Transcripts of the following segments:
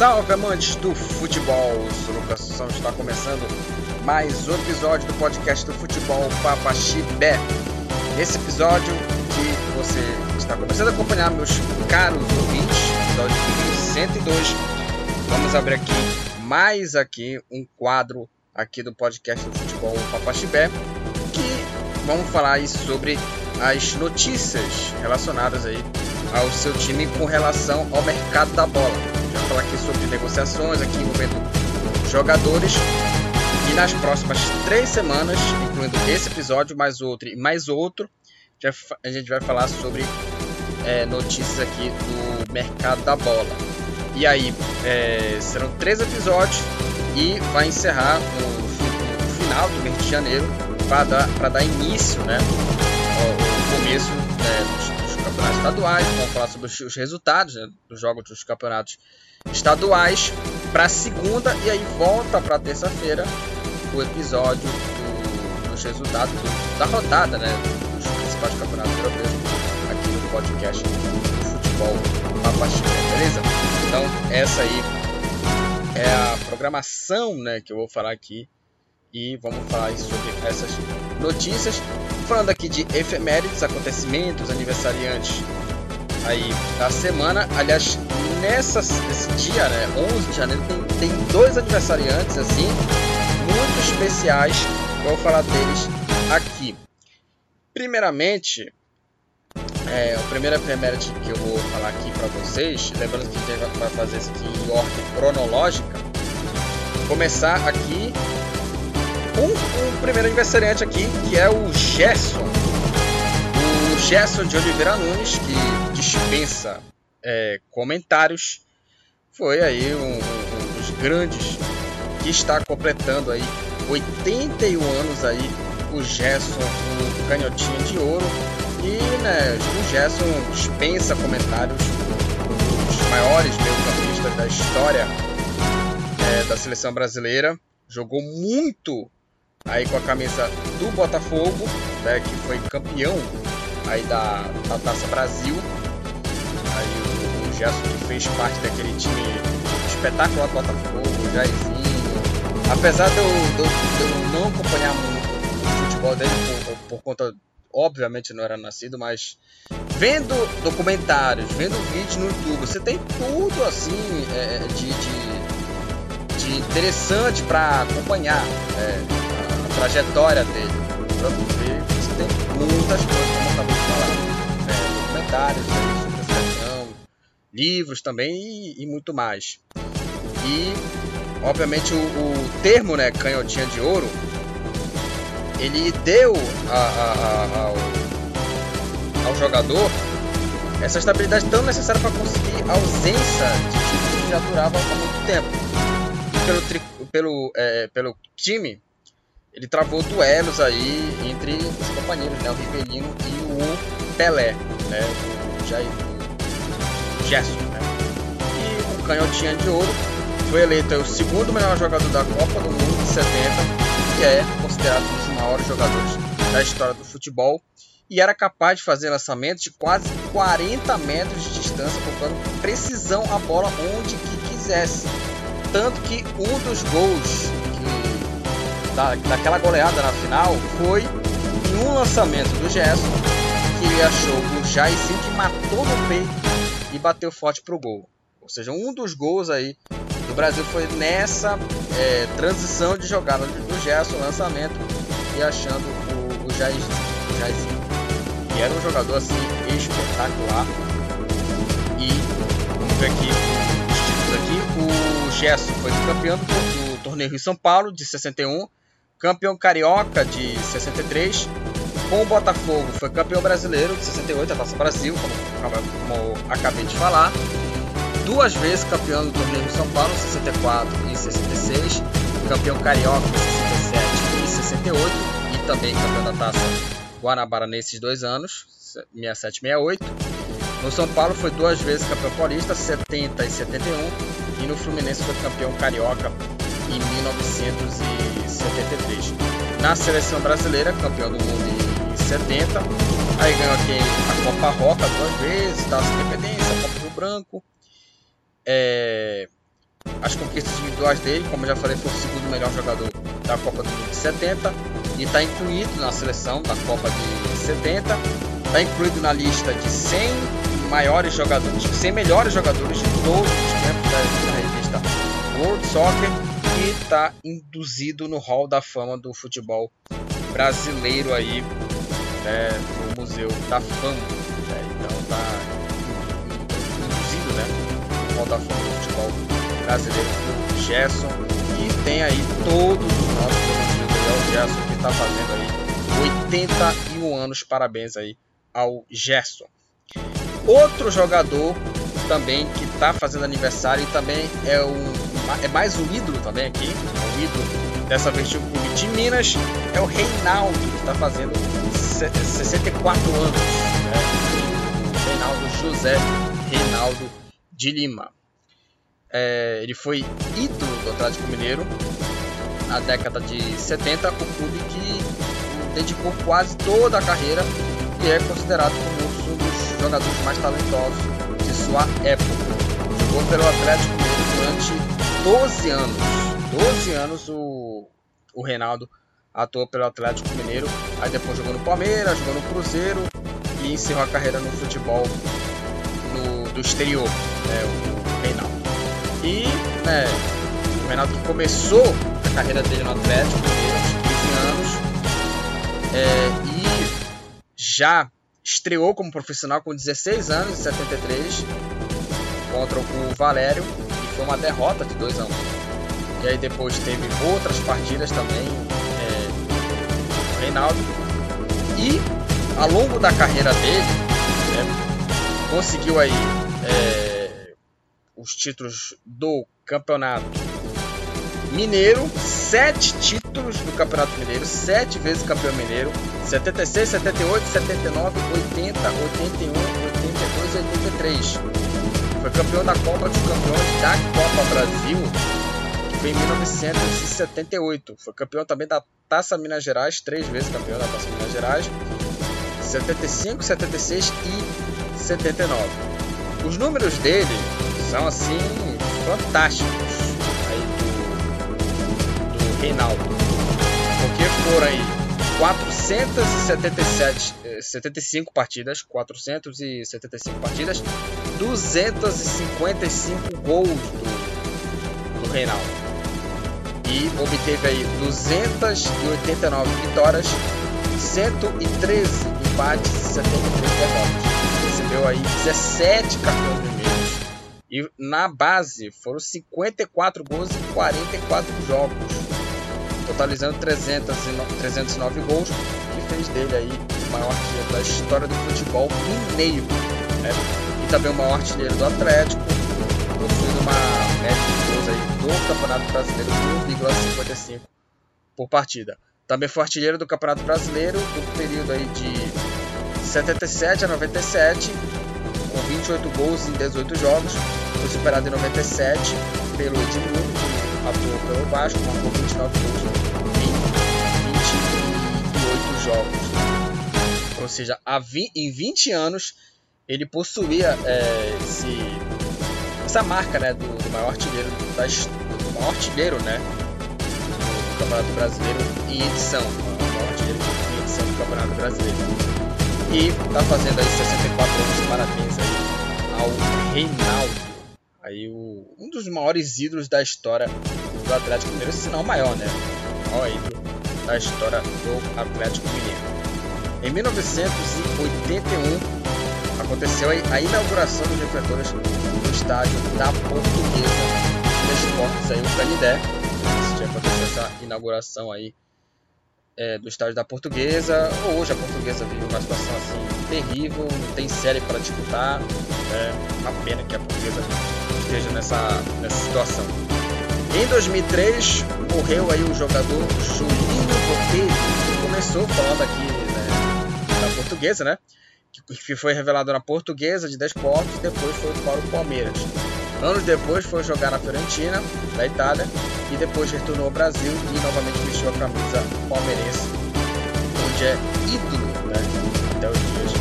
Salve amantes do futebol! Eu sou o Lucas Assunção, está começando mais um episódio do podcast do futebol Papa Chibé. Nesse episódio que você está começando a acompanhar, meus caros ouvintes, episódio número 102, vamos abrir aqui mais aqui um quadro aqui do podcast do futebol Papa Chibé, que vamos falar aí sobre as notícias relacionadas aí ao seu time com relação ao mercado da bola. Já falar aqui sobre negociações aqui envolvendo jogadores e nas próximas três semanas, incluindo esse episódio, mais outro e mais outro, já, a gente vai falar sobre é, notícias aqui do mercado da bola. E aí, é, serão três episódios e vai encerrar no final do mês de janeiro para dar, dar início né, ao, começo né, dos, campeonatos estaduais, vamos falar sobre os resultados né, dos jogos dos campeonatos estaduais para segunda e aí volta para terça-feira o episódio do, dos resultados do, da rodada, né, dos principais campeonatos europeus aqui no podcast do futebol Papaxinha, beleza? Então essa aí é a programação, né, que eu vou falar aqui e vamos falar sobre essas notícias falando aqui de efemérides, acontecimentos, aniversariantes aí da semana. Aliás, nessa, nesse dia, né, 11 de janeiro, tem, tem dois aniversariantes assim, muito especiais. Vou falar deles aqui. Primeiramente, é, o primeiro efeméride que eu vou falar aqui para vocês, lembrando que a gente vai fazer isso aqui em ordem cronológica. Começar aqui um, um primeiro aniversariante aqui, que é o Gerson. Gerson de Oliveira Nunes, que dispensa é, comentários, foi aí um, um, dos grandes que está completando aí 81 anos aí o Gerson, o canhotinha de ouro. E né, o Gerson dispensa comentários dos maiores meio-campistas da história é, da seleção brasileira. Jogou muito aí com a camisa do Botafogo, né, que foi campeão aí da, da Taça Brasil. Aí o, Gerson que fez parte daquele time espetacular do Botafogo, o Jairzinho. Apesar de eu, de, de eu não acompanhar o futebol dele por, por conta, obviamente não era nascido, mas vendo documentários, vendo vídeos no YouTube, você tem tudo assim é, de, de, de interessante para acompanhar. É, trajetória dele. Pra você tem muitas coisas, documentários sobre a seleção, livros também e, e, muito mais. E, obviamente, o, o, termo né, canhotinha de ouro, ele deu a, a, a, ao, ao jogador essa estabilidade tão necessária para conseguir a ausência de títulos que já durava há muito tempo. E pelo, pelo, é, pelo time, ele travou duelos aí entre os companheiros, né? O Rivelino e o Pelé, né? Jair, o Gerson, né? E o Canhotinha de Ouro foi eleito o segundo melhor jogador da Copa do Mundo de 70, que é considerado um dos maiores jogadores da história do futebol e era capaz de fazer lançamentos de quase 40 metros de distância, colocando precisão a bola onde que quisesse. Tanto que um dos gols da, daquela goleada na final foi um lançamento do Gerson que ele achou o Jairzinho que matou no peito e bateu forte pro gol. Ou seja, um dos gols aí do Brasil foi nessa é, transição de jogada do Gerson, lançamento e achando o, o, Jairzinho, o Jairzinho. E era um jogador assim espetacular. E vamos ver aqui os títulos aqui. O Gerson foi campeão do, do torneio Rio São Paulo de 61 campeão carioca de 63. Com o Botafogo foi campeão brasileiro de 68, a Taça Brasil, como, como acabei de falar. Duas vezes campeão do torneio São Paulo, 64 e 66. Campeão carioca em 67 e 68. E também campeão da Taça Guanabara nesses dois anos, 67 e 68. No São Paulo foi duas vezes campeão paulista, 70 e 71. E no Fluminense foi campeão carioca em 1973. Na seleção brasileira, campeão do mundo em 70, aí ganhou aqui a Copa Roca duas vezes, Taça Independência, a Copa Rio Branco. É... as conquistas individuais dele, como eu já falei, foi o segundo melhor jogador da Copa do Mundo de 70 e está incluído na seleção da Copa de 70, está incluído na lista de 100 maiores jogadores, 100 melhores jogadores de todos os tempos da, da revista World Soccer. E está induzido no Hall da Fama do futebol brasileiro aí né, no Museu da Fama. Né, então está induzido né, no Hall da Fama do futebol brasileiro do Gerson e tem aí todos os nossos Gerson que está fazendo aí 81 anos. Parabéns aí ao Gerson. Outro jogador também que está fazendo aniversário e também é, um, é mais um ídolo também aqui, um ídolo dessa vez um clube de Minas, é o Reinaldo, que está fazendo 64 anos. Né? Reinaldo José Reinaldo de Lima. É, ele foi ídolo do Atlético Mineiro na década de 70, o clube que dedicou quase toda a carreira e é considerado como um dos jogadores mais talentosos de sua época. Jogou pelo Atlético Mineiro durante 12 anos. 12 anos o, o Reinaldo atuou pelo Atlético Mineiro, aí depois jogou no Palmeiras, jogou no Cruzeiro e encerrou a carreira no futebol no, do exterior, né, o Reinaldo. E né, o Reinaldo começou a carreira dele no Atlético Mineiro aos 15 anos é, e já estreou como profissional com 16 anos, em 73, contra o Valério, e foi uma derrota de 2 a 1. E aí depois teve outras partidas também, Reinaldo. E ao longo da carreira dele, né, conseguiu aí é, os títulos do campeonato Mineiro, sete títulos do Campeonato Mineiro, sete vezes campeão mineiro, 76, 78, 79, 80, 81, 82 e 83. Foi campeão da Copa dos Campeões da Copa Brasil, que foi em 1978. Foi campeão também da Taça Minas Gerais, três vezes campeão da Taça Minas Gerais, 75, 76 e 79. Os números dele são assim fantásticos Reinaldo. Porque foram aí 477, 75 partidas, 475 partidas, 255 gols do, do Reinaldo. E obteve aí 289 vitórias, 113 empates e 73 derrotas. Recebeu aí 17 cartões vermelhos. E na base foram 54 gols em 44 jogos totalizando 300, 309 gols, que fez dele aí o maior artilheiro da história do futebol mineiro. Né? E também o maior artilheiro do Atlético, possuindo uma aí do Campeonato Brasileiro de 1,55 por partida. Também foi artilheiro do Campeonato Brasileiro do período aí de 77 a 97, com 28 gols em 18 jogos. Foi superado em 97 pelo Edmundo, que atuou pelo Vasco, marcou 29 gols jogos. Ou seja, em 20 anos ele possuía é, esse, essa marca né, do, do maior artilheiro da, do maior artilheiro né, do, do Campeonato Brasileiro em edição. O maior artilheiro em edição do Campeonato Brasileiro. E está fazendo aí 64 anos, parabéns aí ao Reinaldo. Aí o, um dos maiores ídolos da história do Atlético Mineiro, se não maior, né? O maior ídolo da história do Atlético Mineiro. Em 1981 aconteceu a inauguração dos refletores estádio da Portuguesa de Esportes aí o Canidé. Tinha acontecido essa inauguração aí é, do estádio da Portuguesa. Hoje a Portuguesa vive uma situação assim terrível, não tem série para disputar. É uma pena que a Portuguesa esteja nessa, nessa situação. Em 2003 morreu aí o jogador Julinho Botelho, que começou falando aqui né, da portuguesa, né? Que foi revelado na portuguesa de 10 pontos, depois foi para o Palmeiras. Anos depois foi jogar na Fiorentina, da Itália, e depois retornou ao Brasil e novamente vestiu a camisa palmeirense, onde é ídolo né, até os dias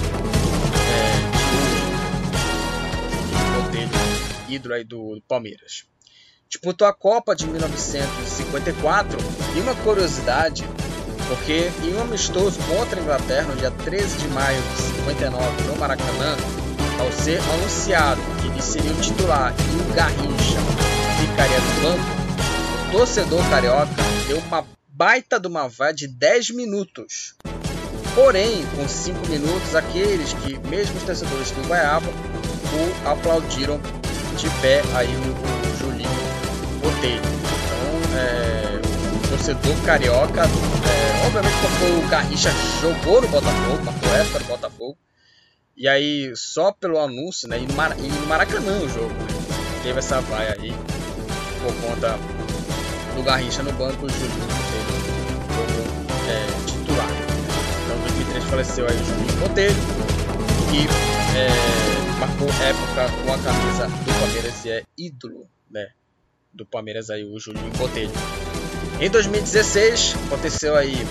é, ídolo aí do Palmeiras. disputou a Copa de 1954 e uma curiosidade, porque em um amistoso contra a Inglaterra no dia 13 de maio de 59 no Maracanã, ao ser anunciado que ele seria o titular e o Garrincha ficaria no banco, o torcedor carioca deu uma baita de uma vai de 10 minutos. Porém, com 5 minutos, aqueles que, mesmo os torcedores que o vaiavam, o aplaudiram de pé aí o Julinho Botelho. Torcedor carioca, é, obviamente porque o Garrincha jogou no Botafogo, marcou época no Botafogo, e aí só pelo anúncio, né, e Mar, Maracanã o jogo, né, teve essa vaia aí, por conta do Garrincha no banco, o Julinho como é, titular. Então, em 2003 faleceu aí o Julinho Botelho, que é, marcou época com a camisa do Palmeiras e é ídolo, né? Do Palmeiras aí, o Julinho Botelho. Em 2016 aconteceu aí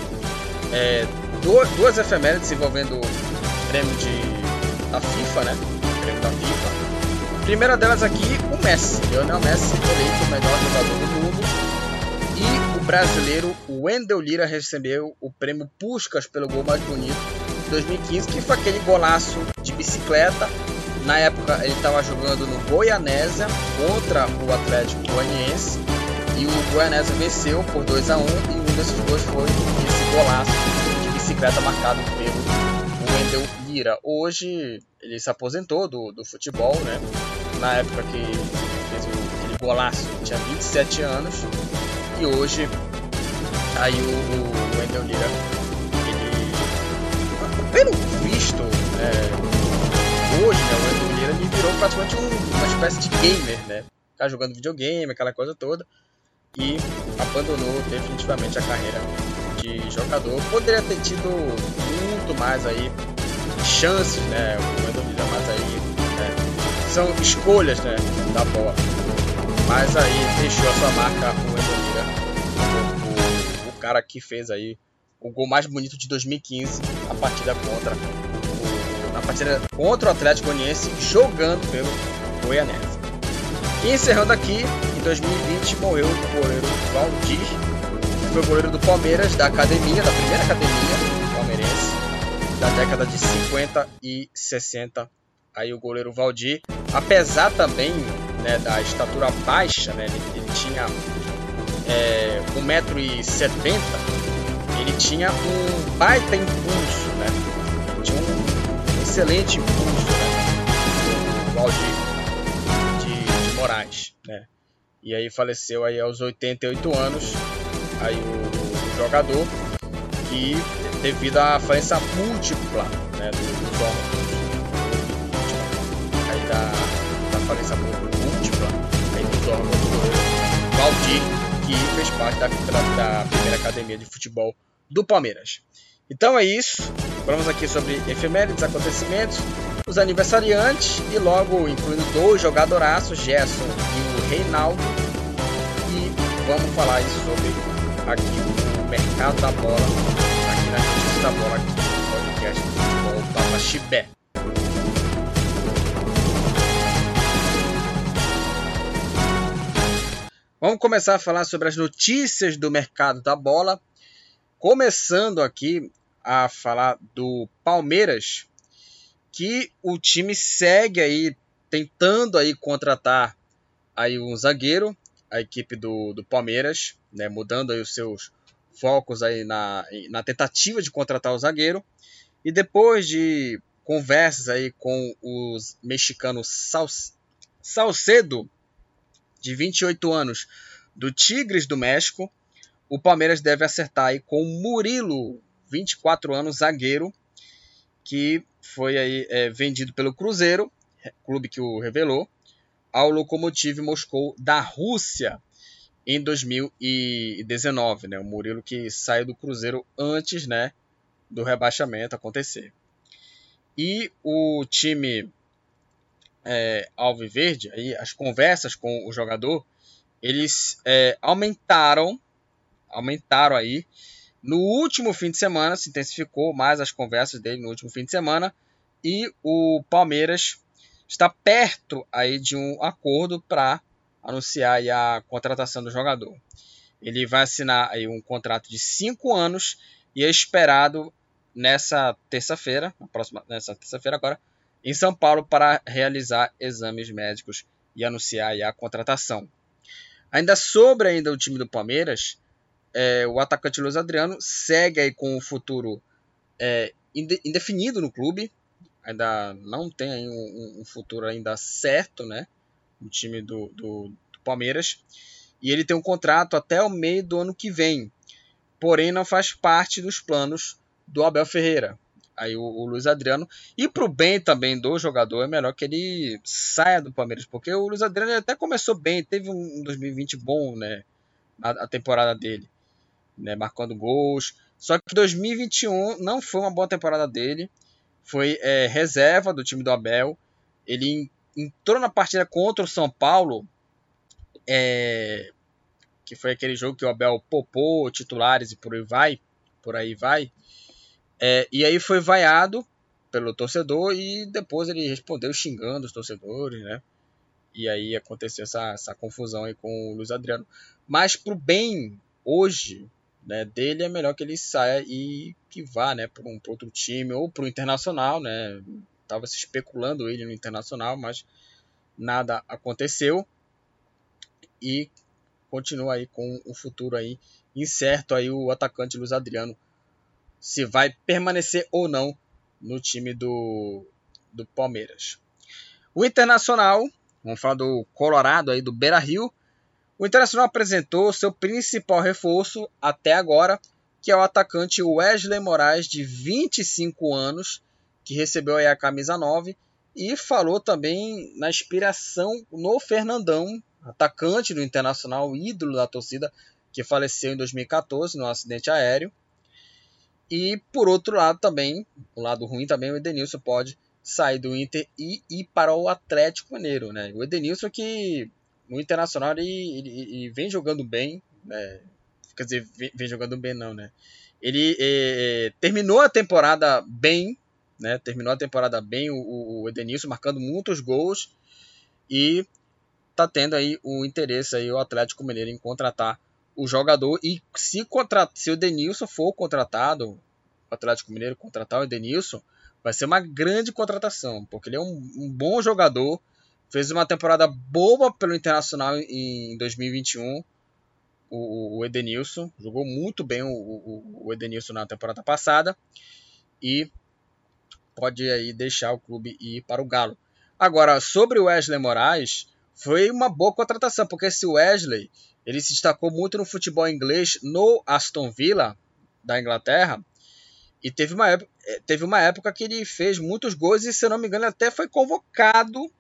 é, duas, duas efemérides envolvendo o prêmio de, da FIFA, né? Prêmio da FIFA. primeira delas aqui, o Messi. Lionel Messi eleito o melhor jogador do mundo. E o brasileiro Wendel Lira recebeu o prêmio Puskas pelo gol mais bonito 2015, que foi aquele golaço de bicicleta. Na época ele estava jogando no Goianésia contra o Atlético Goianiense e o Goianésia venceu por 2 a 1 e um desses gols foi esse golaço de bicicleta marcado pelo Wendel Lira. Hoje ele se aposentou do, do futebol, né? Na época que ele fez aquele golaço, ele tinha 27 anos e hoje aí o, o Wendel Lira pelo visto, é, hoje, né, o Edu Lira virou praticamente um, uma espécie de gamer, né? Ficar jogando videogame, aquela coisa toda. E abandonou definitivamente a carreira de jogador. Poderia ter tido muito mais aí chances, né? Edu Lira mais aí. Né? São escolhas, né? Da bola. Mas aí deixou a sua marca o Edu Lira. O, o, cara que fez aí o gol mais bonito de 2015, a partida contra o, na partida contra o Atlético Goianiense, jogando pelo Goianese. E encerrando aqui, em 2020 morreu o goleiro Valdir, que foi o goleiro do Palmeiras, da academia, da primeira academia palmeirense, da década de 50 e 60. Aí o goleiro Valdir, apesar também né, da estatura baixa, né, ele, ele tinha é, 1,70m, ele tinha um baita impulso, né? Tinha um excelente impulso, né? O Valdir Moraes, né? E aí faleceu aí aos 88 anos, aí o, o jogador que devido à falência múltipla, né, dos órgãos, aí da, da falência múltipla, aí dos órgãos do Valdir, que fez parte da, da, da primeira academia de futebol do Palmeiras. Então é isso. Falamos aqui sobre efemérides, acontecimentos, os aniversariantes e logo incluindo dois jogadoraços, Gerson e o Reinaldo. E vamos falar sobre aqui o mercado da bola, aqui na notícia da bola, aqui no podcast do Papa Chibé. Vamos começar a falar sobre as notícias do mercado da bola. Começando aqui a falar do Palmeiras, que o time segue aí tentando aí contratar aí um zagueiro, a equipe do, do Palmeiras, né, mudando aí os seus focos aí na, na tentativa de contratar o zagueiro. E depois de conversas aí com os mexicanos Sal, Salcedo, de 28 anos, do Tigres do México, o Palmeiras deve acertar aí com Murilo, 24 anos, zagueiro, que foi aí é, vendido pelo Cruzeiro, clube que o revelou, ao Lokomotiv Moscou da Rússia em 2019, né? O Murilo que saiu do Cruzeiro antes, né, do rebaixamento acontecer. E o time é, Alviverde, aí as conversas com o jogador, eles é, aumentaram aumentaram aí. No último fim de semana se intensificou mais as conversas dele no último fim de semana e o Palmeiras está perto aí de um acordo para anunciar a contratação do jogador. Ele vai assinar aí um contrato de cinco anos e é esperado nessa terça-feira, nessa terça-feira agora, em São Paulo para realizar exames médicos e anunciar a contratação. Ainda sobre ainda o time do Palmeiras, é, o atacante Luiz Adriano segue aí com o futuro é, indefinido no clube. Ainda não tem um, um, futuro ainda certo, né? No time do, do, do Palmeiras. E ele tem um contrato até o meio do ano que vem. Porém, não faz parte dos planos do Abel Ferreira. Aí o, o Luiz Adriano. E pro bem também do jogador, é melhor que ele saia do Palmeiras. Porque o Luiz Adriano até começou bem, teve um 2020 bom, né? A, a temporada dele. Né, marcando gols. Só que 2021 não foi uma boa temporada dele. Foi é, reserva do time do Abel. Ele entrou na partida contra o São Paulo. É, que foi aquele jogo que o Abel popou titulares e por aí vai. Por aí vai. É, e aí foi vaiado pelo torcedor e depois ele respondeu xingando os torcedores, né? E aí aconteceu essa, essa confusão aí com o Luiz Adriano. Mas pro bem hoje né, dele é melhor que ele saia e que vá né, para um outro time ou para o Internacional. Né? Tava se especulando ele no Internacional, mas nada aconteceu. E continua aí com o futuro aí incerto aí o atacante Luiz Adriano se vai permanecer ou não no time do, do Palmeiras. O Internacional, vamos falar do Colorado aí do Beira Rio. O Internacional apresentou seu principal reforço até agora, que é o atacante Wesley Moraes, de 25 anos, que recebeu aí a camisa 9 e falou também na inspiração no Fernandão, atacante do Internacional, ídolo da torcida, que faleceu em 2014 no acidente aéreo. E por outro lado também, o lado ruim também, o Edenilson pode sair do Inter e ir para o Atlético Mineiro, né? O Edenilson que no Internacional ele, ele, ele vem jogando bem, né? Quer dizer, vem, vem jogando bem não, né? Ele é, terminou a temporada bem, né? Terminou a temporada bem o, o Edenilson marcando muitos gols e tá tendo aí o interesse aí o Atlético Mineiro em contratar o jogador e se, contrat, se o Denilson for contratado, o Atlético Mineiro contratar o Denilson, vai ser uma grande contratação, porque ele é um, um bom jogador, fez uma temporada boa pelo Internacional em 2021, o, Edenilson, jogou muito bem o, Edenilson na temporada passada e pode aí deixar o clube ir para o Galo. Agora, sobre o Wesley Moraes, foi uma boa contratação, porque esse Wesley ele se destacou muito no futebol inglês no Aston Villa da Inglaterra. E teve uma, época, eh, teve uma época que ele fez muitos gols e, se eu não me engano, até foi convocado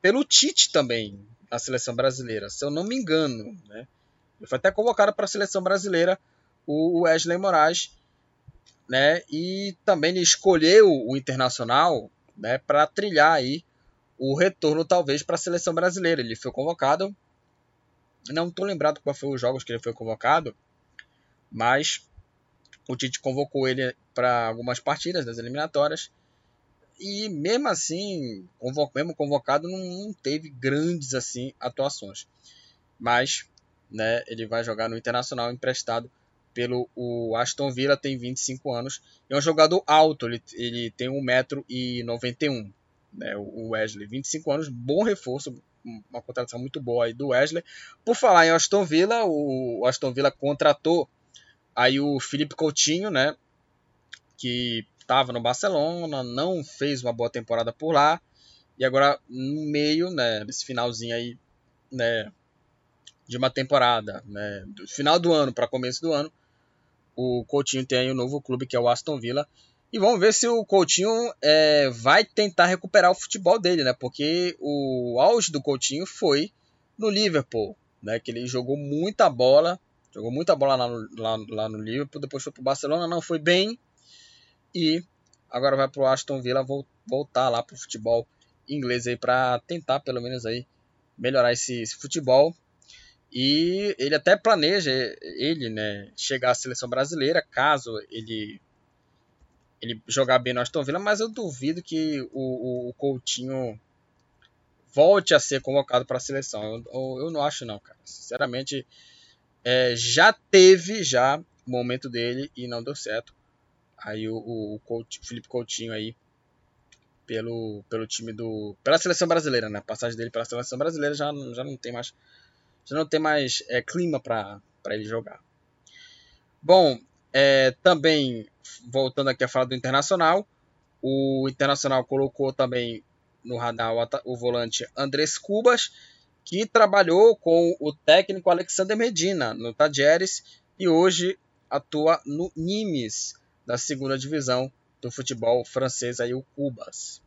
pelo Tite também na seleção brasileira, se eu não me engano. Né? Ele foi até convocado para a seleção brasileira, o Wesley Moraes. Né? E também ele escolheu o Internacional né, para trilhar aí o retorno, talvez, para a seleção brasileira. Ele foi convocado não estou lembrado qual foi os jogos que ele foi convocado, mas o Tite convocou ele para algumas partidas das eliminatórias e mesmo assim, mesmo convocado, não, teve grandes assim atuações. Mas né, ele vai jogar no Internacional emprestado pelo o Aston Villa, tem 25 anos. É um jogador alto, ele, ele tem 1,91m. Né, o Wesley, 25 anos, bom reforço uma contratação muito boa aí do Wesley. Por falar em Aston Villa, o Aston Villa contratou aí o Felipe Coutinho, né? Que estava no Barcelona, não fez uma boa temporada por lá. E agora, no meio, né, nesse finalzinho aí, né, de uma temporada, né, do final do ano para começo do ano, o Coutinho tem aí um novo clube que é o Aston Villa e vamos ver se o Coutinho é, vai tentar recuperar o futebol dele, né? Porque o auge do Coutinho foi no Liverpool, né? Que ele jogou muita bola, jogou muita bola lá no, lá, lá no Liverpool, depois foi pro Barcelona, não foi bem e agora vai pro Aston Villa voltar lá pro futebol inglês aí para tentar pelo menos aí melhorar esse, esse futebol. E ele até planeja ele, né, chegar à seleção brasileira caso ele ele jogar bem no Aston Villa, mas eu duvido que o, o, o Coutinho volte a ser convocado para a seleção. Eu, eu, eu, não acho não, cara. Sinceramente, é, já teve já o momento dele e não deu certo. Aí o, o, o Felipe Coutinho aí pelo, pelo time do pela seleção brasileira, né? A passagem dele pela seleção brasileira já, já não tem mais já não tem mais é, clima para ele jogar. Bom, é, também voltando aqui a falar do Internacional, o Internacional colocou também no radar o, o volante Andrés Cubas, que trabalhou com o técnico Alexander Medina no Tajeres e hoje atua no Nimes da segunda divisão do futebol francês aí o Cubas.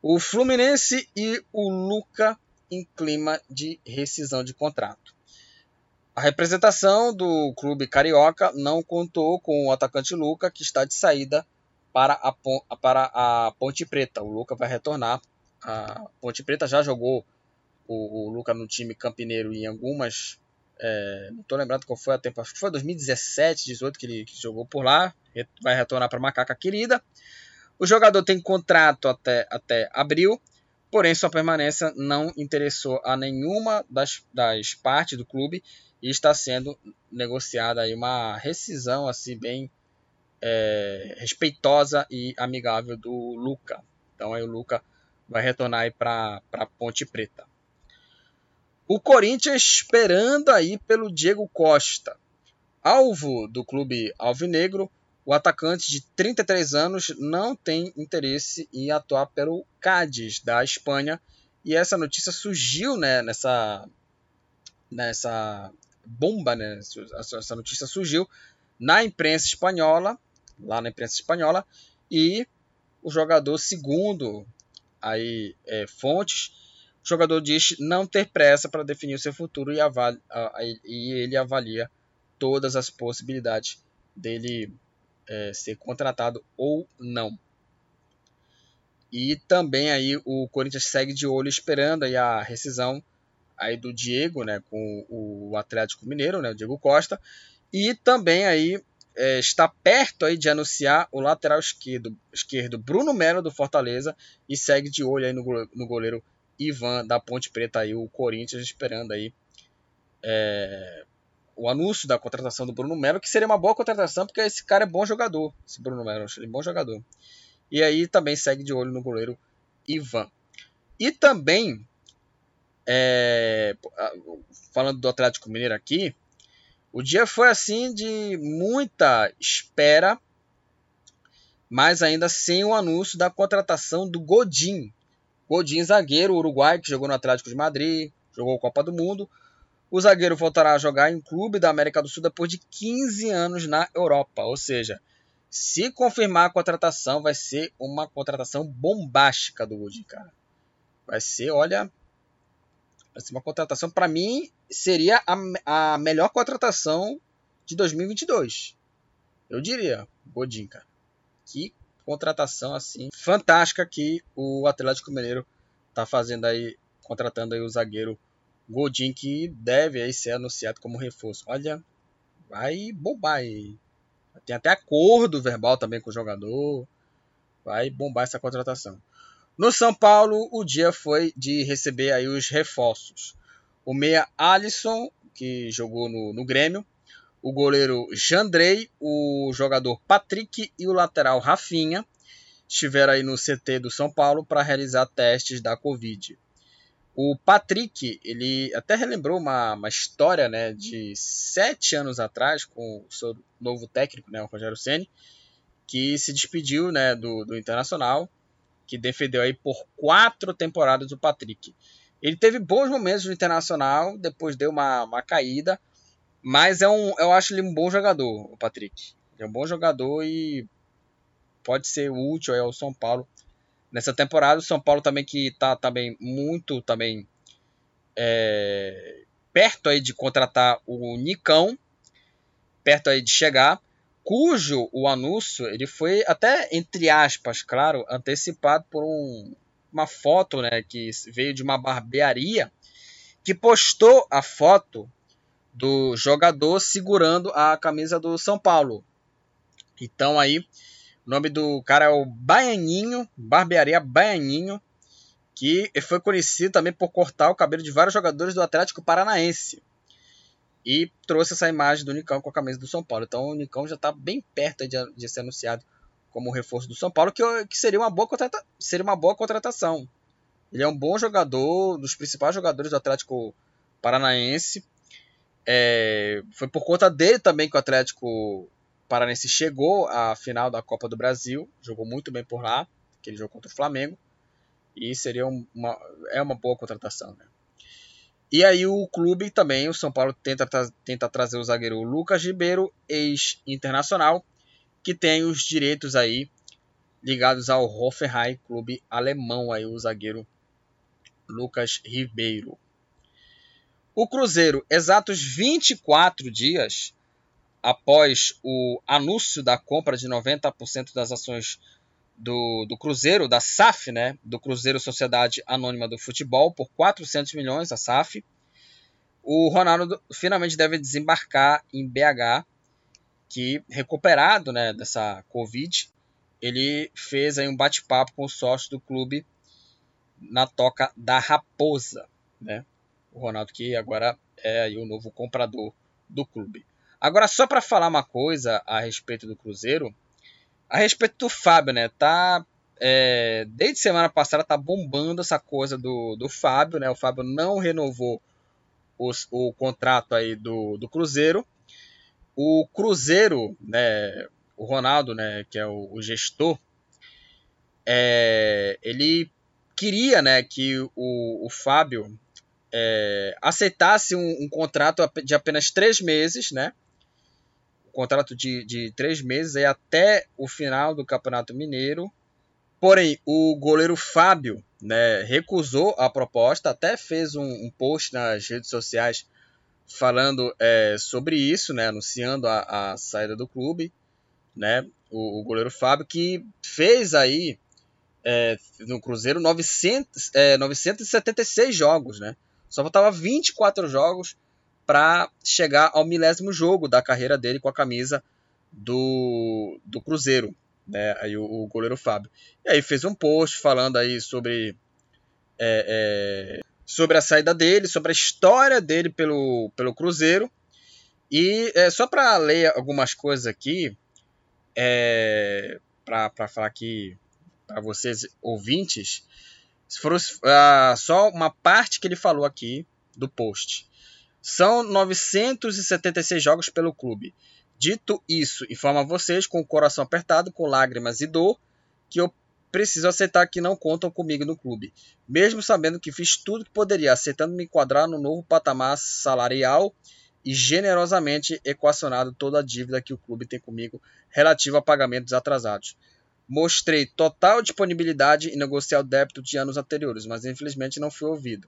O Fluminense e o Luca em clima de rescisão de contrato. A representação do clube carioca não contou com o atacante Luca, que está de saída para a, para a Ponte Preta. O Luca vai retornar. A Ponte Preta já jogou o, o Luca no time campineiro em algumas. É, não estou lembrando qual foi a tempo, acho que foi 2017, 18 que ele que jogou por lá. Vai retornar para Macaca Querida. O jogador tem contrato até, até abril, porém sua permanência não interessou a nenhuma das, das partes do clube e está sendo negociada aí uma rescisão assim bem é, respeitosa e amigável do Luca. Então aí o Luca vai retornar aí para Ponte Preta. O Corinthians esperando aí pelo Diego Costa. Alvo do clube alvinegro, o atacante de 33 anos não tem interesse em atuar pelo Cádiz da Espanha e essa notícia surgiu né, nessa, nessa bomba, né? essa notícia surgiu na imprensa espanhola lá na imprensa espanhola e o jogador segundo aí é, fontes o jogador diz não ter pressa para definir seu futuro e, e, ele avalia todas as possibilidades dele é, ser contratado ou não. E também aí o Corinthians segue de olho esperando aí a rescisão aí do Diego, né, com o Atlético Mineiro, né, o Diego Costa, e também aí é, está perto aí de anunciar o lateral esquerdo, esquerdo Bruno Melo do Fortaleza e segue de olho aí no, no goleiro Ivan da Ponte Preta aí o Corinthians esperando aí é, o anúncio da contratação do Bruno Melo que seria uma boa contratação porque esse cara é bom jogador esse Bruno Melo ele é bom jogador e aí também segue de olho no goleiro Ivan e também é, falando do Atlético Mineiro aqui o dia foi assim de muita espera, mas ainda sem o anúncio da contratação do Godin. Godin, zagueiro uruguai que jogou no Atlético de Madrid, jogou Copa do Mundo. O zagueiro voltará a jogar em clube da América do Sul depois de 15 anos na Europa. Ou seja, se confirmar a contratação, vai ser uma contratação bombástica do Godin, cara. Vai ser, olha, Assim, uma contratação, para mim, seria a, a melhor contratação de 2022. Eu diria, Godin, cara. Que contratação, assim, fantástica que o Atlético Mineiro tá fazendo aí, contratando aí o zagueiro Godin, que deve aí ser anunciado como reforço. Olha, vai bombar aí. Tem até acordo verbal também com o jogador. Vai bombar essa contratação. No São Paulo, o dia foi de receber aí os reforços. O meia Alisson, que jogou no, no Grêmio, o goleiro Jandrei, o jogador Patrick e o lateral Rafinha estiveram aí no CT do São Paulo para realizar testes da Covid. O Patrick, ele até relembrou uma, uma história né, de sete anos atrás com o seu novo técnico, né, o Rogério Ceni, que se despediu né, do, do Internacional que defendeu aí por quatro temporadas o Patrick. Ele teve bons momentos no Internacional, depois deu uma, uma caída, mas é um, eu acho ele um bom jogador, o Patrick. Ele é um bom jogador e pode ser útil ao São Paulo nessa temporada. O São Paulo também que está também muito também é, perto aí de contratar o Nicão, perto aí de chegar cujo o anúncio ele foi até entre aspas, claro, antecipado por um, uma foto, né, que veio de uma barbearia que postou a foto do jogador segurando a camisa do São Paulo. Então aí, o nome do cara é o Baianinho, barbearia Baianinho, que foi conhecido também por cortar o cabelo de vários jogadores do Atlético Paranaense. E trouxe essa imagem do Nicão com a camisa do São Paulo. Então o Nicão já está bem perto de, de, ser anunciado como reforço do São Paulo, que, que seria, uma boa contrata, seria uma boa contratação. Ele é um bom jogador, dos principais jogadores do Atlético Paranaense. É, foi por conta dele também que o Atlético Paranaense chegou à final da Copa do Brasil. Jogou muito bem por lá, aquele jogo contra o Flamengo. E seria uma, é uma boa contratação. Né? E aí o clube também, o São Paulo, tenta, tenta trazer o zagueiro Lucas Ribeiro, ex-internacional, que tem os direitos aí ligados ao Hoffenheim, clube alemão aí, o zagueiro Lucas Ribeiro. O Cruzeiro, exatos 24 dias após o anúncio da compra de 90% das ações do, do Cruzeiro, da SAF, né, do Cruzeiro Sociedade Anônima do Futebol, por 400 milhões, a SAF, o Ronaldo finalmente deve desembarcar em BH, que recuperado né, dessa Covid, ele fez aí um bate-papo com os sócios do clube na toca da Raposa, né? O Ronaldo que agora é o novo comprador do clube. Agora só para falar uma coisa a respeito do Cruzeiro, a respeito do Fábio, né? Tá é, desde semana passada tá bombando essa coisa do, do Fábio, né? O Fábio não renovou os, o contrato aí do, do Cruzeiro. O Cruzeiro, né? O Ronaldo, né? Que é o, o gestor, é, ele queria, né? Que o, o Fábio é, aceitasse um, um, contrato de apenas três meses, né? Um contrato de, de três meses aí até o final do Campeonato Mineiro. Porém, o goleiro Fábio né, recusou a proposta, até fez um, um post nas redes sociais falando é, sobre isso, né, anunciando a, a, saída do clube, né, o, o, goleiro Fábio, que fez aí é, no Cruzeiro 900, é, 976 jogos, né, só faltava 24 jogos para chegar ao milésimo jogo da carreira dele com a camisa do, do Cruzeiro, né? Aí o, o goleiro Fábio. E aí fez um post falando aí sobre é, é, sobre a saída dele, sobre a história dele pelo, pelo Cruzeiro. E é, só para ler algumas coisas aqui, é, para falar aqui para vocês ouvintes, uh, só uma parte que ele falou aqui do post. São 976 jogos pelo clube. Dito isso, informo a vocês com o coração apertado, com lágrimas e dor, que eu preciso aceitar que não contam comigo no clube. Mesmo sabendo que fiz tudo que poderia, aceitando me enquadrar no novo patamar salarial e generosamente equacionado toda a dívida que o clube tem comigo relativa a pagamentos atrasados. Mostrei total disponibilidade em negociar o débito de anos anteriores, mas infelizmente não fui ouvido.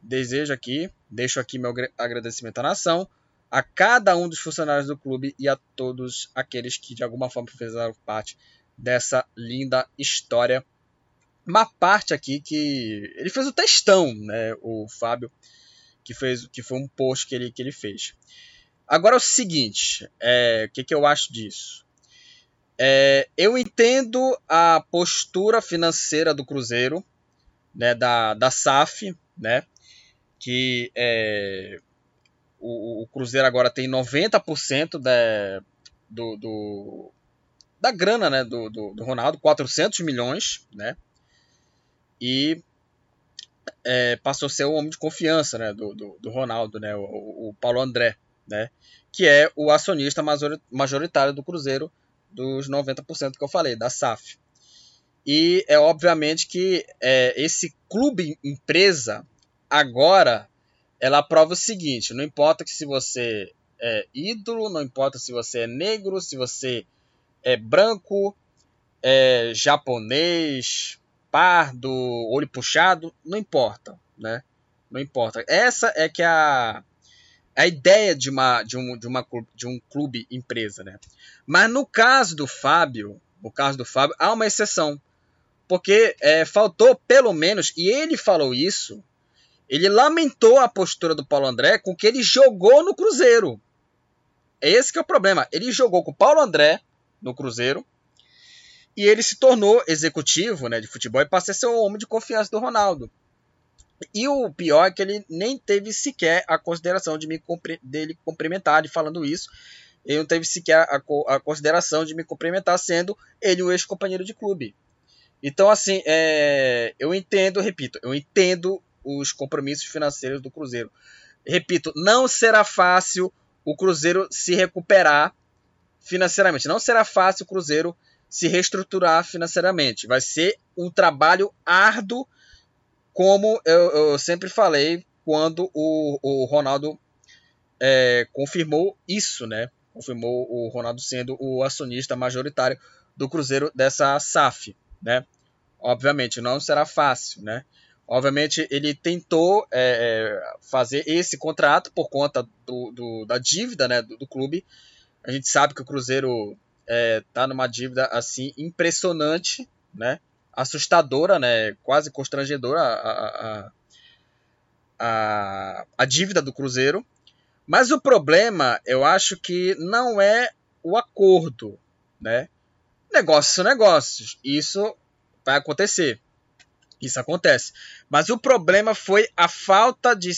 Desejo aqui, deixo aqui meu agradecimento à nação, a cada um dos funcionários do clube e a todos aqueles que de alguma forma fizeram parte dessa linda história. Uma parte aqui que ele fez o textão, né, o Fábio, que fez que foi um post que ele, que ele fez. Agora é o seguinte, é, o que, que eu acho disso? É, eu entendo a postura financeira do Cruzeiro, né, da, da SAF, né, que é, o, o, Cruzeiro agora tem 90% da, do, do, da grana né, do, do, do, Ronaldo, 400 milhões, né, e é, passou a ser o homem de confiança né, do, do, do Ronaldo, né, o, o Paulo André, né, que é o acionista majoritário do Cruzeiro dos 90% que eu falei, da SAF. E é obviamente que é, esse clube empresa agora ela prova o seguinte: não importa que se você é ídolo, não importa se você é negro, se você é branco, é japonês, pardo, olho puxado, não importa, né? Não importa. Essa é que é a a ideia de, uma, de, um, de, uma, de um clube empresa, né? Mas no caso do Fábio, no caso do Fábio, há uma exceção. Porque é, faltou pelo menos, e ele falou isso, ele lamentou a postura do Paulo André com que ele jogou no Cruzeiro. Esse que é o problema. Ele jogou com o Paulo André no Cruzeiro E ele se tornou executivo né, de futebol e passou a ser o homem de confiança do Ronaldo. E o pior é que ele nem teve sequer a consideração de me dele cumprimentar, de falando isso. Ele não teve sequer a, a consideração de me cumprimentar, sendo ele o ex-companheiro de clube. Então, assim, é, eu entendo, repito, eu entendo os compromissos financeiros do Cruzeiro. Repito, não será fácil o Cruzeiro se recuperar financeiramente. Não será fácil o Cruzeiro se reestruturar financeiramente. Vai ser um trabalho árduo, como eu, eu sempre falei quando o, o Ronaldo é, confirmou isso, né? Confirmou o Ronaldo sendo o acionista majoritário do Cruzeiro dessa SAF, né? Obviamente não será fácil, né? Obviamente ele tentou é, é fazer esse contrato por conta do, do da dívida, né, do, do clube, a gente sabe que o Cruzeiro está é, numa dívida assim impressionante, né? Assustadora, né? Quase constrangedora a, a, a, a dívida do Cruzeiro. Mas o problema, eu acho que não é o acordo, né? Negócios são negócios. Isso vai acontecer. Isso acontece. Mas o problema foi a falta de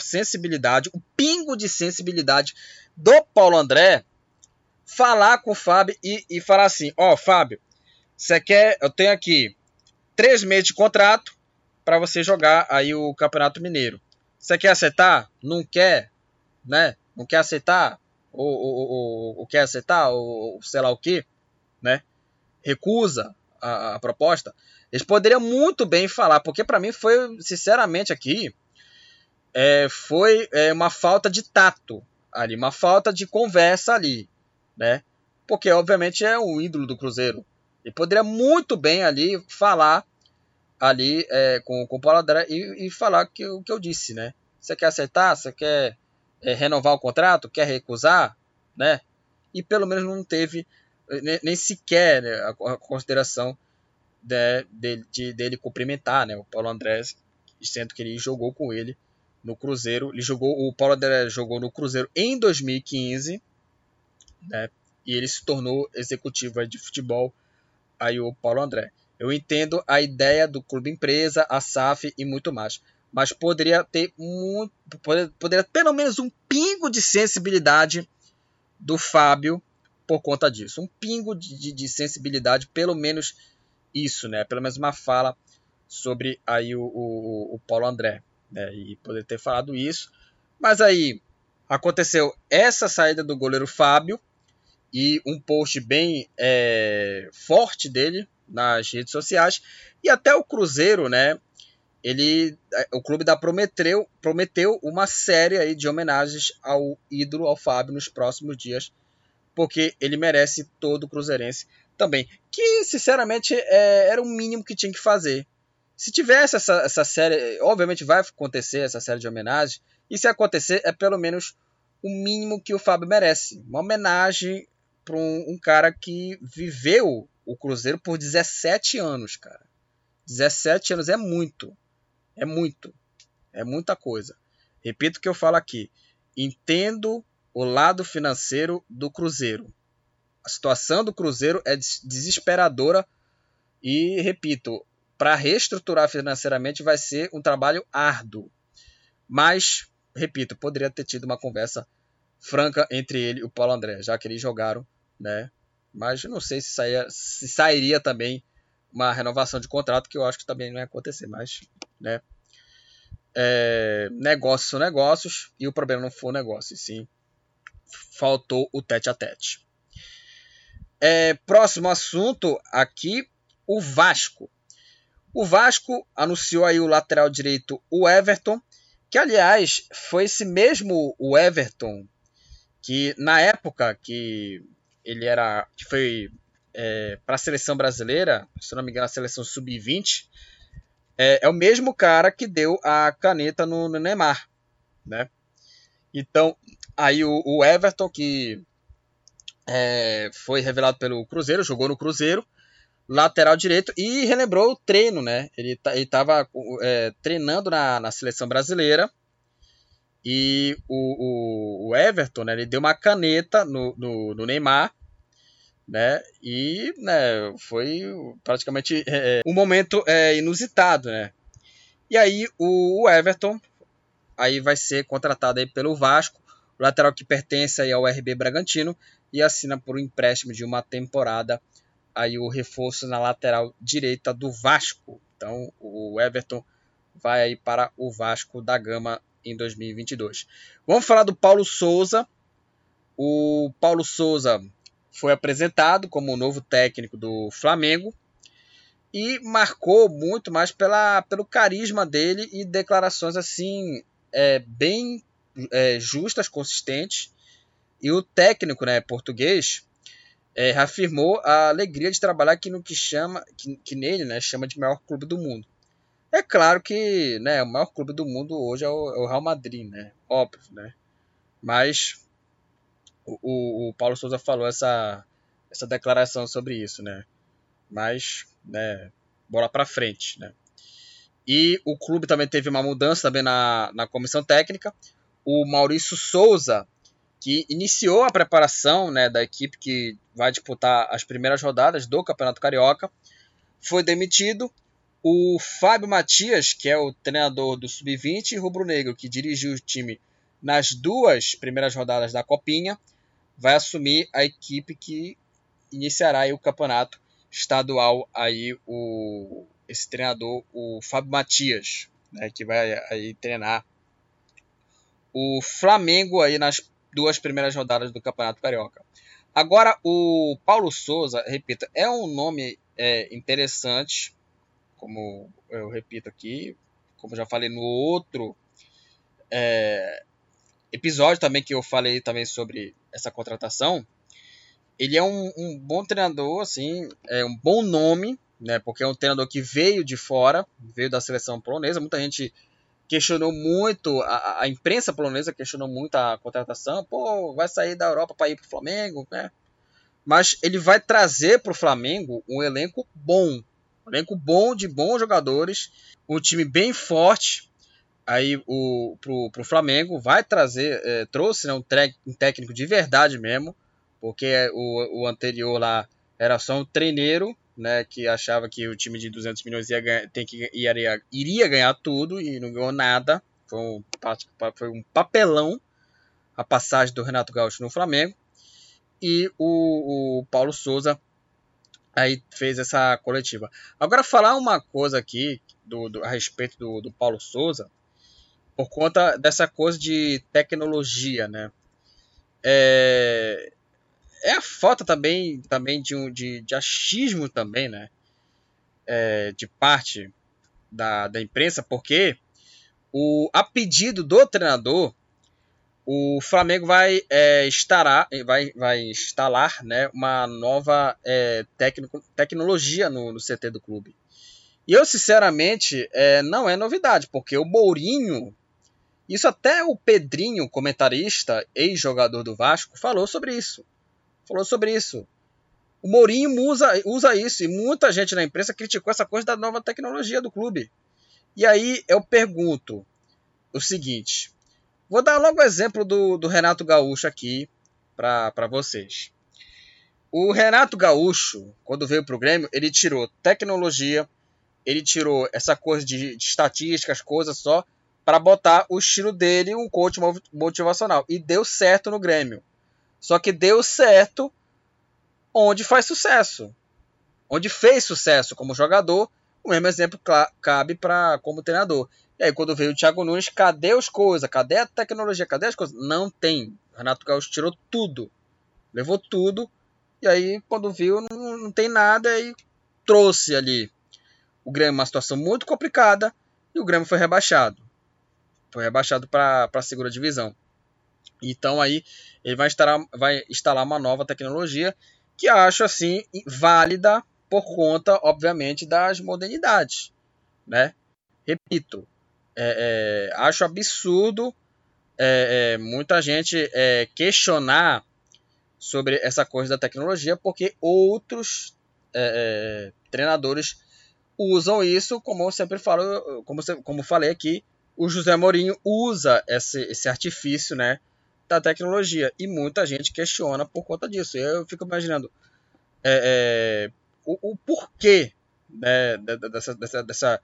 sensibilidade, o pingo de sensibilidade do Paulo André falar com o Fábio e, e falar assim: Ó, oh, Fábio, você quer. Eu tenho aqui três meses de contrato para você jogar aí o Campeonato Mineiro. Você quer aceitar? Não quer? Né? Não quer aceitar? Ou, ou, ou, ou quer aceitar? Ou, sei lá o que? Né? Recusa a, a proposta. Eles poderiam muito bem falar, porque para mim foi, sinceramente, aqui. É, foi é, uma falta de tato ali, uma falta de conversa ali né? Porque obviamente é um ídolo do Cruzeiro. E poderia muito bem ali falar ali é, com, com o Paulo André e, e falar que, o que eu disse, né? Você quer aceitar? Você quer é, renovar o contrato? Quer recusar? Né? E pelo menos não teve nem, nem sequer né, a, a, consideração de, de, de, dele cumprimentar né, o Paulo André, sendo que ele jogou com ele no Cruzeiro. Ele jogou, o Paulo André jogou no Cruzeiro em 2015 né? E ele se tornou executivo de futebol, aí o Paulo André. Eu entendo a ideia do clube empresa, a SAF e muito mais, mas poderia ter muito, poderia, poderia pelo menos um pingo de sensibilidade do Fábio por conta disso, um pingo de, de, de sensibilidade, pelo menos isso, né? Pelo menos uma fala sobre aí o, o, o Paulo André, né? E poder ter falado isso, mas aí aconteceu essa saída do goleiro Fábio e um post bem é, forte dele nas redes sociais. E até o Cruzeiro, né? Ele, é, o clube da prometeu, prometeu uma série aí de homenagens ao ídolo, ao Fábio, nos próximos dias, porque ele merece todo o cruzeirense também. Que, sinceramente, é, era o mínimo que tinha que fazer. Se tivesse essa, essa série, obviamente vai acontecer essa série de homenagens, e se acontecer, é pelo menos o mínimo que o Fábio merece. Uma homenagem para um, um, cara que viveu o Cruzeiro por 17 anos, cara. 17 anos é muito. É muito. É muita coisa. Repito o que eu falo aqui. Entendo o lado financeiro do Cruzeiro. A situação do Cruzeiro é desesperadora e, repito, para reestruturar financeiramente vai ser um trabalho árduo. Mas, repito, poderia ter tido uma conversa franca entre ele e o Paulo André, já que eles jogaram, né? Mas não sei se, saia, se sairia também uma renovação de contrato, que eu acho que também não ia acontecer, mas, né? É, negócios são negócios e o problema não foi o negócio, sim faltou o tete a tete. É, próximo assunto aqui, o Vasco. O Vasco anunciou aí o lateral direito, o Everton, que aliás foi esse mesmo o Everton que na época que ele era que foi é, para a seleção brasileira, se não me engano, a seleção sub-20, é, é, o mesmo cara que deu a caneta no, no Neymar, né? Então, aí o, o Everton, que é, foi revelado pelo Cruzeiro, jogou no Cruzeiro, lateral direito, e relembrou o treino, né? Ele estava é, treinando na, na seleção brasileira, e o, o, o Everton, né, ele deu uma caneta no, no, no, Neymar, né? E né, foi praticamente é, um momento é, inusitado, né? E aí o, Everton aí vai ser contratado aí pelo Vasco, o lateral que pertence aí ao RB Bragantino e assina por um empréstimo de uma temporada aí o reforço na lateral direita do Vasco. Então o Everton vai aí para o Vasco da Gama em 2022. Vamos falar do Paulo Souza. O Paulo Souza foi apresentado como o novo técnico do Flamengo e marcou muito mais pela, pelo carisma dele e declarações assim é, bem é, justas, consistentes. E o técnico né, português é, afirmou a alegria de trabalhar aqui no que chama, que, que nele né, chama de maior clube do mundo. É claro que né, o maior clube do mundo hoje é o, é o Real Madrid, né? Óbvio, né? Mas o, o, Paulo Souza falou essa, essa declaração sobre isso, né? Mas, né, bola para frente, né? E o clube também teve uma mudança também na, na comissão técnica. O Maurício Souza, que iniciou a preparação né, da equipe que vai disputar as primeiras rodadas do Campeonato Carioca, foi demitido. O Fábio Matias, que é o treinador do Sub-20 rubro-negro, que dirigiu o time nas duas primeiras rodadas da Copinha, vai assumir a equipe que iniciará o campeonato estadual aí o esse treinador o Fábio Matias né, que vai aí treinar o Flamengo aí nas duas primeiras rodadas do Campeonato Carioca. Agora o Paulo Souza, repito, é um nome é, interessante, como eu repito aqui, como já falei no outro é, episódio também que eu falei também sobre essa contratação, ele é um, um, bom treinador, assim, é um bom nome, né? Porque é um treinador que veio de fora, veio da seleção polonesa. Muita gente questionou muito, a, a imprensa polonesa questionou muito a contratação. Pô, vai sair da Europa para ir para o Flamengo, né? Mas ele vai trazer para o Flamengo um elenco bom, elenco bom de bons jogadores, um time bem forte. Aí o pro, pro Flamengo vai trazer é, trouxe né, um, um, técnico de verdade mesmo porque o, o anterior lá era só um treineiro né que achava que o time de 200 milhões ia ganhar, tem que iria, iria ganhar tudo e não ganhou nada. Foi um, foi um papelão a passagem do Renato Gaúcho no Flamengo. E o, o Paulo Souza aí fez essa coletiva agora falar uma coisa aqui do, do a respeito do, do Paulo Souza por conta dessa coisa de tecnologia, né? É, é a falta também, também de, um, de, de achismo também, né? É, de parte da, da imprensa, porque o, a pedido do treinador, o Flamengo vai, é, estará, vai, vai instalar né, uma nova é, tecnologia no, no CT do clube. E eu, sinceramente, é, não é novidade, porque o Mourinho isso até o Pedrinho, comentarista, ex-jogador do Vasco, falou sobre isso. Falou sobre isso. O Mourinho usa, usa isso e muita gente na imprensa criticou essa coisa da nova tecnologia do clube. E aí eu pergunto o seguinte: vou dar logo o exemplo do, do Renato Gaúcho aqui para vocês. O Renato Gaúcho, quando veio para o Grêmio, ele tirou tecnologia, ele tirou essa coisa de, de estatísticas, coisas só, para botar o estilo dele, um coach motivacional. E deu certo no Grêmio. Só que deu certo onde faz sucesso. Onde fez sucesso como jogador, o mesmo exemplo cabe para como treinador. E aí, quando veio o Thiago Nunes, cadê as coisas? Cadê a tecnologia? Cadê as coisas? Não tem. Renato Gaúcho tirou tudo. Levou tudo. E aí, quando viu, não, não tem nada. E trouxe ali o Grêmio uma situação muito complicada. E o Grêmio foi rebaixado foi rebaixado para a segunda divisão. Então aí ele vai instalar, vai instalar uma nova tecnologia que acho assim válida por conta, obviamente, das modernidades, né? Repito, é, é, acho absurdo é, é muita gente questionar sobre essa coisa da tecnologia porque outros treinadores usam isso, como eu sempre falo, como, como falei aqui, o José Mourinho usa esse, esse artifício, né, da tecnologia. E muita gente questiona por conta disso. Eu fico imaginando, é, é, o, o, porquê né, dessa, dessa, dessa,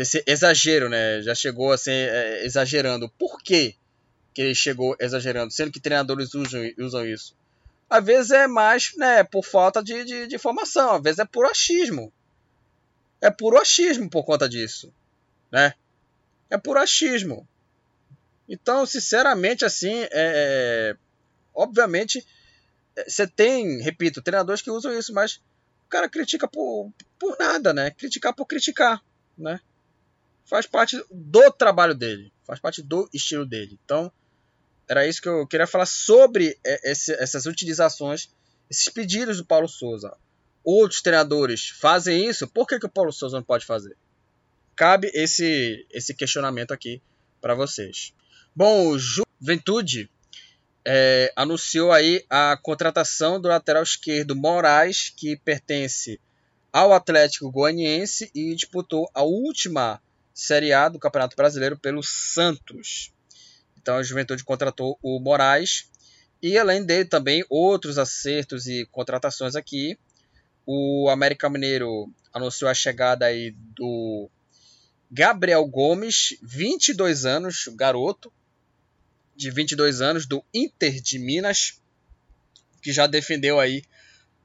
desse exagero, né? Já chegou a ser é, exagerando. Por quê que ele chegou exagerando? Sendo que treinadores usam, usam isso. Às vezes é mais né, por falta de, de, de formação, às vezes é por achismo. É puro achismo por conta disso. Né? É puro achismo. Então, sinceramente, assim, é, é obviamente, você tem, repito, treinadores que usam isso, mas o cara critica por, por nada, né? Criticar por criticar, né? Faz parte do trabalho dele, faz parte do estilo dele. Então, era isso que eu queria falar sobre esse, essas utilizações, esses pedidos do Paulo Souza. Outros treinadores fazem isso, por que, que o Paulo Souza não pode fazer? Cabe esse, esse questionamento aqui para vocês. Bom, o Juventude é, anunciou aí a contratação do lateral esquerdo Moraes, que pertence ao Atlético Goianiense e disputou a última Série A do Campeonato Brasileiro pelo Santos. Então a Juventude contratou o Moraes e além dele também outros acertos e contratações aqui. O América Mineiro anunciou a chegada aí do Gabriel Gomes, 22 anos, garoto, de 22 anos do Inter de Minas, que já defendeu aí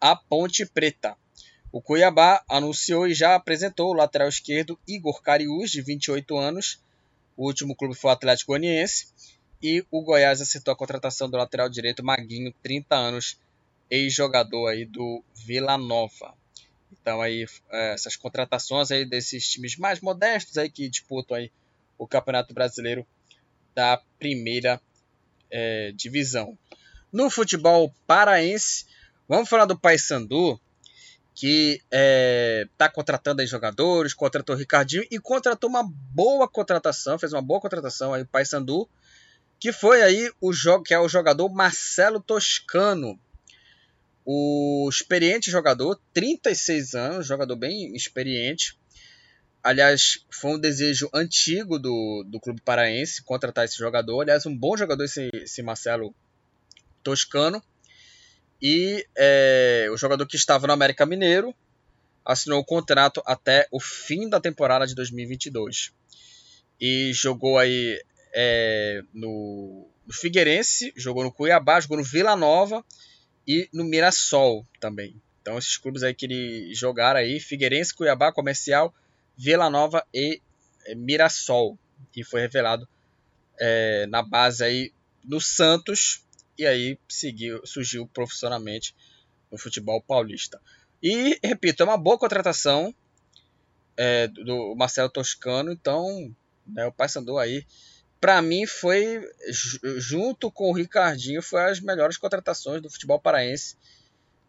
a Ponte Preta. O Cuiabá anunciou e já apresentou o lateral esquerdo Igor Cariús, de 28 anos. O último clube foi o Atlético Goianiense. E o Goiás acertou a contratação do lateral direito Maguinho, 30 anos, ex-jogador aí do Vila Nova. Então aí é, essas contratações aí desses times mais modestos aí que disputam aí o Campeonato Brasileiro da primeira é, divisão. No futebol paraense, vamos falar do Paysandu, que está é, tá contratando aí jogadores, contratou o Ricardinho e contratou uma boa contratação, fez uma boa contratação aí o Paysandu, que foi aí o jogo que é o jogador Marcelo Toscano, o experiente jogador, 36 anos, jogador bem experiente, Aliás, foi um desejo antigo do, do clube paraense contratar esse jogador. Aliás, um bom jogador esse, esse Marcelo Toscano. E é, o jogador que estava no América Mineiro assinou o contrato até o fim da temporada de 2022. E jogou aí é, no, no Figueirense, jogou no Cuiabá, jogou no Vila Nova e no Mirassol também. Então esses clubes aí que ele jogaram aí, Figueirense, Cuiabá, Comercial Vila Nova e é, Mirassol, que foi revelado é, na base aí no Santos e aí seguiu, surgiu profissionalmente no futebol paulista. E, repito, é uma boa contratação é, do Marcelo Toscano, então né, o Paysandu aí, para mim foi, junto com o Ricardinho, foi as melhores contratações do futebol paraense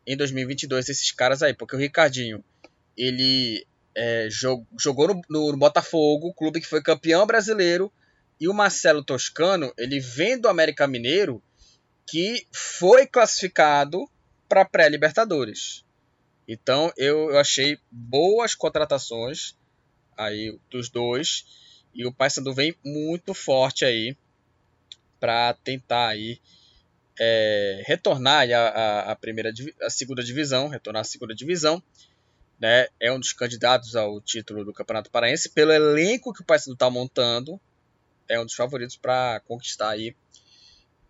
em 2022, esses caras aí, porque o Ricardinho, ele é, jogou no, no, Botafogo, clube que foi campeão brasileiro, e o Marcelo Toscano, ele vem do América Mineiro, que foi classificado para pré-Libertadores. Então eu, achei boas contratações aí dos dois e o Paysandu vem muito forte aí para tentar aí é, retornar a, a, a, primeira a segunda divisão, retornar à segunda divisão né, é um dos candidatos ao título do Campeonato Paraense pelo elenco que o Paysandu está montando, é um dos favoritos para conquistar aí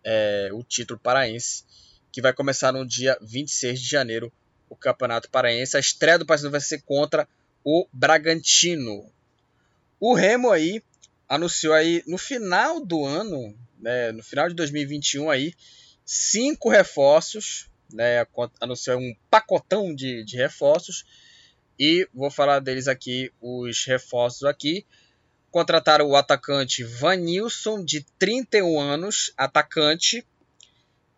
é, o título paraense, que vai começar no dia 26 de janeiro o Campeonato Paraense. A estreia do Paysandu vai ser contra o Bragantino. O Remo aí anunciou aí no final do ano, né, no final de 2021 aí, cinco reforços, né, anunciou um pacotão de, de reforços e vou falar deles aqui, os reforços aqui. Contrataram o atacante Vanilson, de 31 anos, atacante.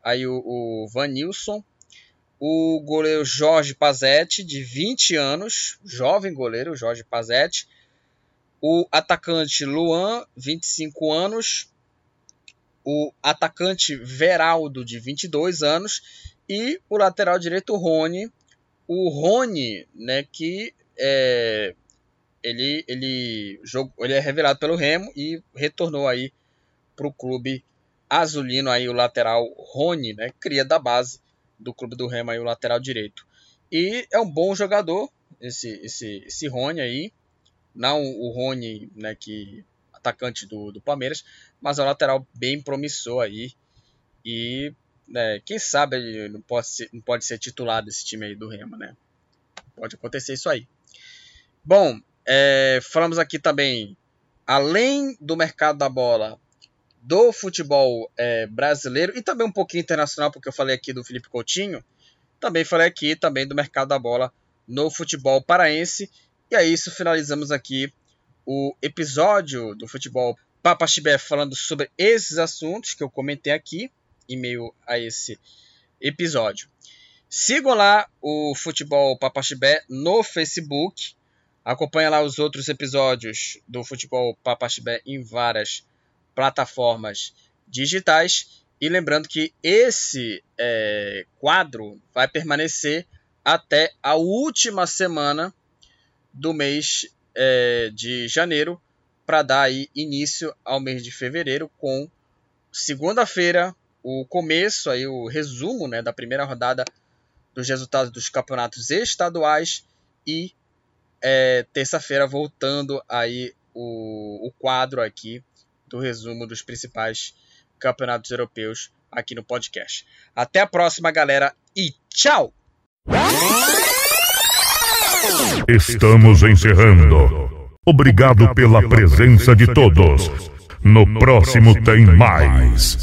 Aí o, o Vanilson. O goleiro Jorge Pazetti, de 20 anos, jovem goleiro Jorge Pazetti. O atacante Luan, 25 anos. O atacante Veraldo, de 22 anos. E o lateral direito Rony, o Rony, né, que é, ele, ele, jogou, ele é revelado pelo Remo e retornou aí para o clube azulino, aí o lateral Rony, né, cria da base do clube do Remo, aí o lateral direito. E é um bom jogador, esse, esse, esse Rony aí. Não o Rony, né, que atacante do, do Palmeiras, mas é um lateral bem promissor aí. E né, quem sabe ele não pode, ser, não pode ser titular desse time aí do Remo, né? Pode acontecer isso aí. Bom, é, falamos aqui também, além do mercado da bola, do futebol é, brasileiro e também um pouquinho internacional, porque eu falei aqui do Felipe Coutinho, também falei aqui também do mercado da bola no futebol paraense. E é isso, finalizamos aqui o episódio do futebol Papa Chibé falando sobre esses assuntos que eu comentei aqui em meio a esse episódio. Sigam lá o Futebol Papa Chibé no Facebook. Acompanhe lá os outros episódios do Futebol Papa Chibé em várias plataformas digitais. E lembrando que esse é, quadro vai permanecer até a última semana do mês é, de janeiro para dar aí início ao mês de fevereiro com segunda-feira o começo aí o resumo né, da primeira rodada dos resultados dos campeonatos estaduais e é, terça-feira voltando aí o, o quadro aqui do resumo dos principais campeonatos europeus aqui no podcast. Até a próxima, galera, e tchau! Estamos encerrando. Obrigado pela presença de todos. No próximo tem mais.